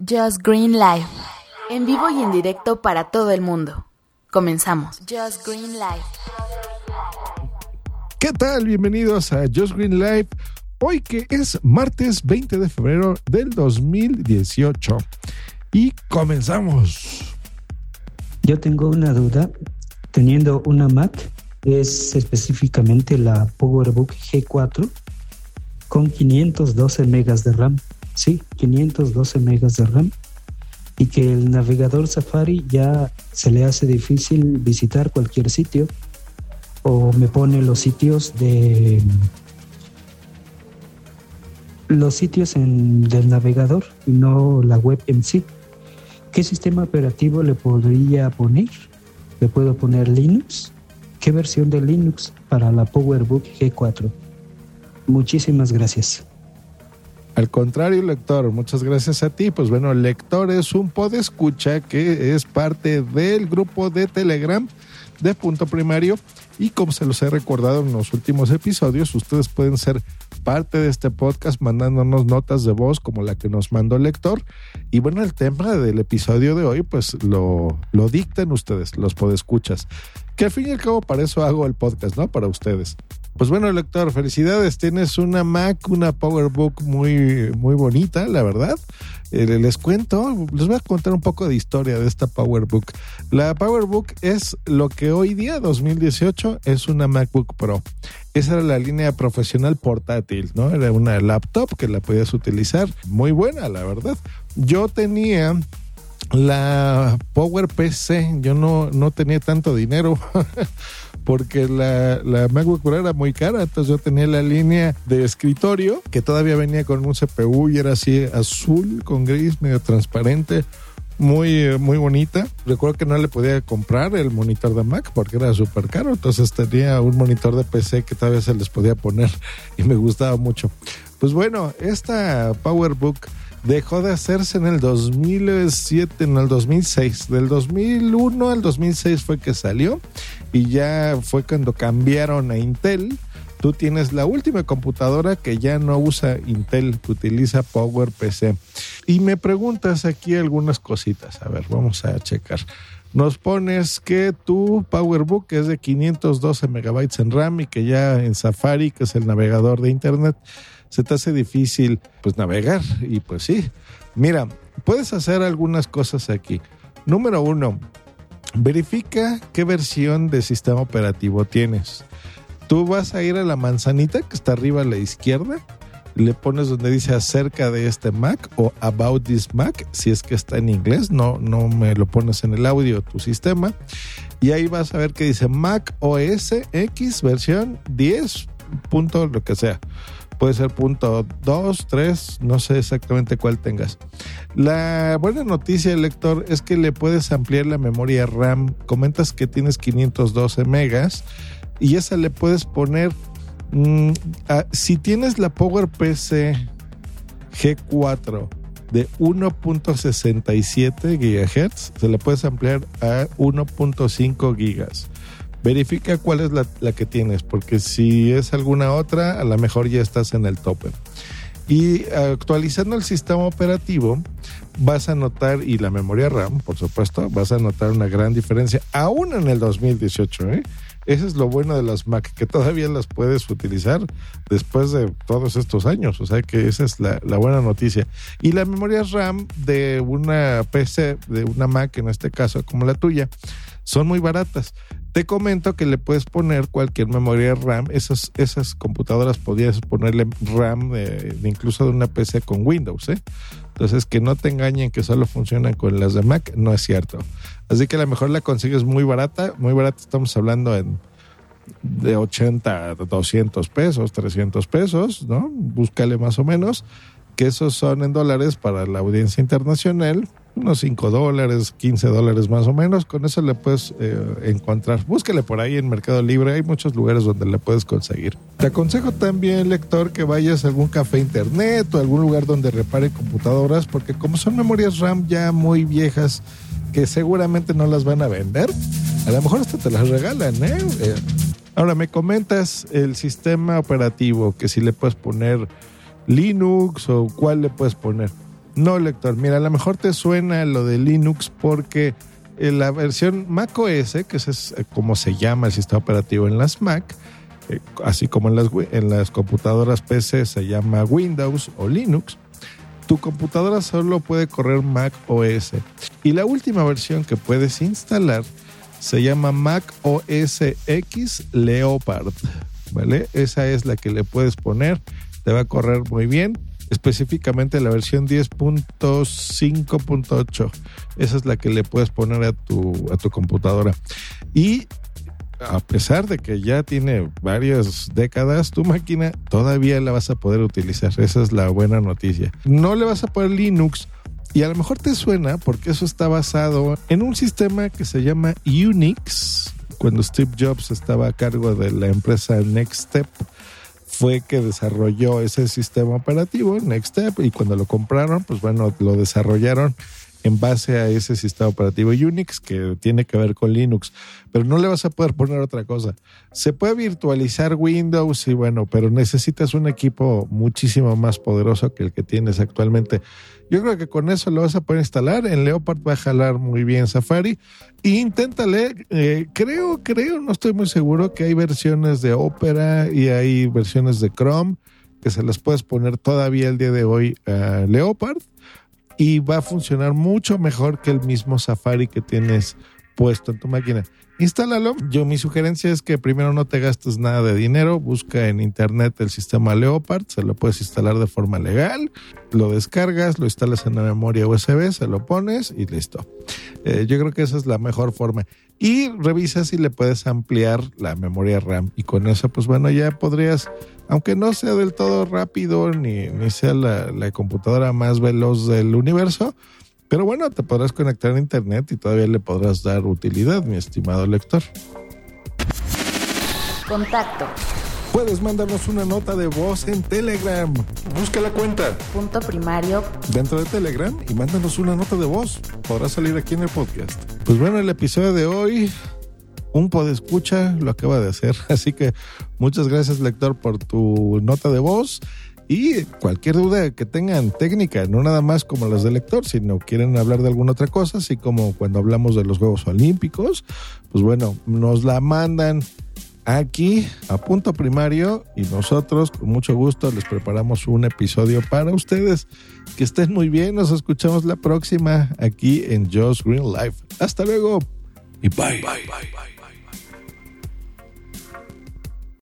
Just Green Live. En vivo y en directo para todo el mundo. Comenzamos. Just Green Live. ¿Qué tal? Bienvenidos a Just Green Live. Hoy que es martes 20 de febrero del 2018. Y comenzamos. Yo tengo una duda. Teniendo una Mac, es específicamente la PowerBook G4 con 512 megas de RAM. Sí, 512 megas de RAM. Y que el navegador Safari ya se le hace difícil visitar cualquier sitio. O me pone los sitios de los sitios en, del navegador y no la web en sí. ¿Qué sistema operativo le podría poner? ¿Le puedo poner Linux? ¿Qué versión de Linux para la PowerBook G4? Muchísimas gracias. Al contrario, lector, muchas gracias a ti. Pues bueno, lector es un escucha que es parte del grupo de Telegram de Punto Primario y como se los he recordado en los últimos episodios, ustedes pueden ser parte de este podcast mandándonos notas de voz como la que nos mandó el lector. Y bueno, el tema del episodio de hoy, pues lo, lo dictan ustedes, los podescuchas. Que al fin y al cabo para eso hago el podcast, ¿no? Para ustedes. Pues bueno, lector, felicidades. Tienes una Mac, una PowerBook muy, muy bonita, la verdad. Eh, les cuento, les voy a contar un poco de historia de esta PowerBook. La PowerBook es lo que hoy día, 2018, es una MacBook Pro. Esa era la línea profesional portátil, ¿no? Era una laptop que la podías utilizar. Muy buena, la verdad. Yo tenía la Power PC, yo no, no tenía tanto dinero. porque la, la MacBook Pro era muy cara, entonces yo tenía la línea de escritorio que todavía venía con un CPU y era así azul con gris, medio transparente muy, muy bonita. Recuerdo que no le podía comprar el monitor de Mac porque era súper caro. Entonces tenía un monitor de PC que todavía se les podía poner y me gustaba mucho. Pues bueno, esta PowerBook dejó de hacerse en el 2007, en el 2006. Del 2001 al 2006 fue que salió y ya fue cuando cambiaron a Intel. Tú tienes la última computadora que ya no usa Intel, que utiliza PowerPC. Y me preguntas aquí algunas cositas. A ver, vamos a checar. Nos pones que tu PowerBook es de 512 megabytes en RAM y que ya en Safari, que es el navegador de Internet, se te hace difícil pues navegar. Y pues sí, mira, puedes hacer algunas cosas aquí. Número uno, verifica qué versión de sistema operativo tienes. Tú vas a ir a la manzanita que está arriba a la izquierda, le pones donde dice acerca de este Mac o about this Mac, si es que está en inglés, no, no me lo pones en el audio tu sistema. Y ahí vas a ver que dice Mac OS X versión 10. Punto lo que sea puede ser punto 2, 3, no sé exactamente cuál tengas. La buena noticia, lector, es que le puedes ampliar la memoria RAM. Comentas que tienes 512 megas y esa le puedes poner, mm, si tienes la PowerPC G4 de 1.67 GHz, se le puedes ampliar a 1.5 gigas verifica cuál es la, que tienes, porque si es alguna otra, a lo mejor ya estás en el tope. Y actualizando el sistema operativo, vas a notar, y la memoria RAM, por supuesto, vas a notar una gran diferencia, aún en el 2018. ¿eh? Ese es lo bueno de las Mac, que todavía las puedes utilizar después de todos estos años. O sea que esa es la, la buena noticia. Y la memoria RAM de una PC, de una Mac en este caso, como la tuya, son muy baratas. Te comento que le puedes poner cualquier memoria RAM. Esas, esas computadoras podías ponerle RAM de, incluso de una PC con Windows. ¿eh? Entonces, que no te engañen que solo funcionan con las de Mac, no es cierto. Así que a lo mejor la consigues muy barata. Muy barata, estamos hablando en de 80 a 200 pesos, 300 pesos, ¿no? Búscale más o menos, que esos son en dólares para la audiencia internacional unos 5 dólares, 15 dólares más o menos. Con eso le puedes eh, encontrar. Búsquele por ahí en Mercado Libre. Hay muchos lugares donde le puedes conseguir. Te aconsejo también, lector, que vayas a algún café internet o algún lugar donde repare computadoras, porque como son memorias RAM ya muy viejas, que seguramente no las van a vender, a lo mejor hasta te las regalan, ¿eh? eh ahora me comentas el sistema operativo, que si le puedes poner Linux o cuál le puedes poner. No, lector. Mira, a lo mejor te suena lo de Linux porque en la versión Mac OS, que es eh, como se llama el sistema operativo en las Mac, eh, así como en las, en las computadoras PC se llama Windows o Linux, tu computadora solo puede correr Mac OS. Y la última versión que puedes instalar se llama Mac OS X Leopard. ¿Vale? Esa es la que le puedes poner. Te va a correr muy bien específicamente la versión 10.5.8. Esa es la que le puedes poner a tu, a tu computadora. Y a pesar de que ya tiene varias décadas, tu máquina todavía la vas a poder utilizar. Esa es la buena noticia. No le vas a poner Linux. Y a lo mejor te suena porque eso está basado en un sistema que se llama Unix. Cuando Steve Jobs estaba a cargo de la empresa Next Step, fue que desarrolló ese sistema operativo, Next Step, y cuando lo compraron, pues bueno, lo desarrollaron en base a ese sistema operativo Unix que tiene que ver con Linux, pero no le vas a poder poner otra cosa. Se puede virtualizar Windows y bueno, pero necesitas un equipo muchísimo más poderoso que el que tienes actualmente. Yo creo que con eso lo vas a poder instalar. En Leopard va a jalar muy bien Safari. E inténtale, eh, creo, creo, no estoy muy seguro que hay versiones de Opera y hay versiones de Chrome que se las puedes poner todavía el día de hoy a Leopard y va a funcionar mucho mejor que el mismo Safari que tienes puesto en tu máquina. Instálalo. Yo mi sugerencia es que primero no te gastes nada de dinero, busca en internet el sistema Leopard, se lo puedes instalar de forma legal, lo descargas, lo instalas en la memoria USB, se lo pones y listo. Eh, yo creo que esa es la mejor forma. Y revisa si le puedes ampliar la memoria RAM y con eso pues bueno ya podrías aunque no sea del todo rápido ni, ni sea la, la, computadora más veloz del universo, pero bueno, te podrás conectar a internet y todavía le podrás dar utilidad, mi estimado lector. Contacto. Puedes mandarnos una nota de voz en Telegram. Busca la cuenta. Punto primario. Dentro de Telegram y mándanos una nota de voz. Podrá salir aquí en el podcast. Pues bueno, el episodio de hoy un podescucha lo acaba de hacer. Así que muchas gracias, lector, por tu nota de voz. Y cualquier duda que tengan técnica, no nada más como las de lector, sino quieren hablar de alguna otra cosa, así como cuando hablamos de los Juegos Olímpicos, pues bueno, nos la mandan aquí a punto primario y nosotros con mucho gusto les preparamos un episodio para ustedes. Que estén muy bien, nos escuchamos la próxima aquí en Joe's Green Life. Hasta luego y bye. bye, bye, bye.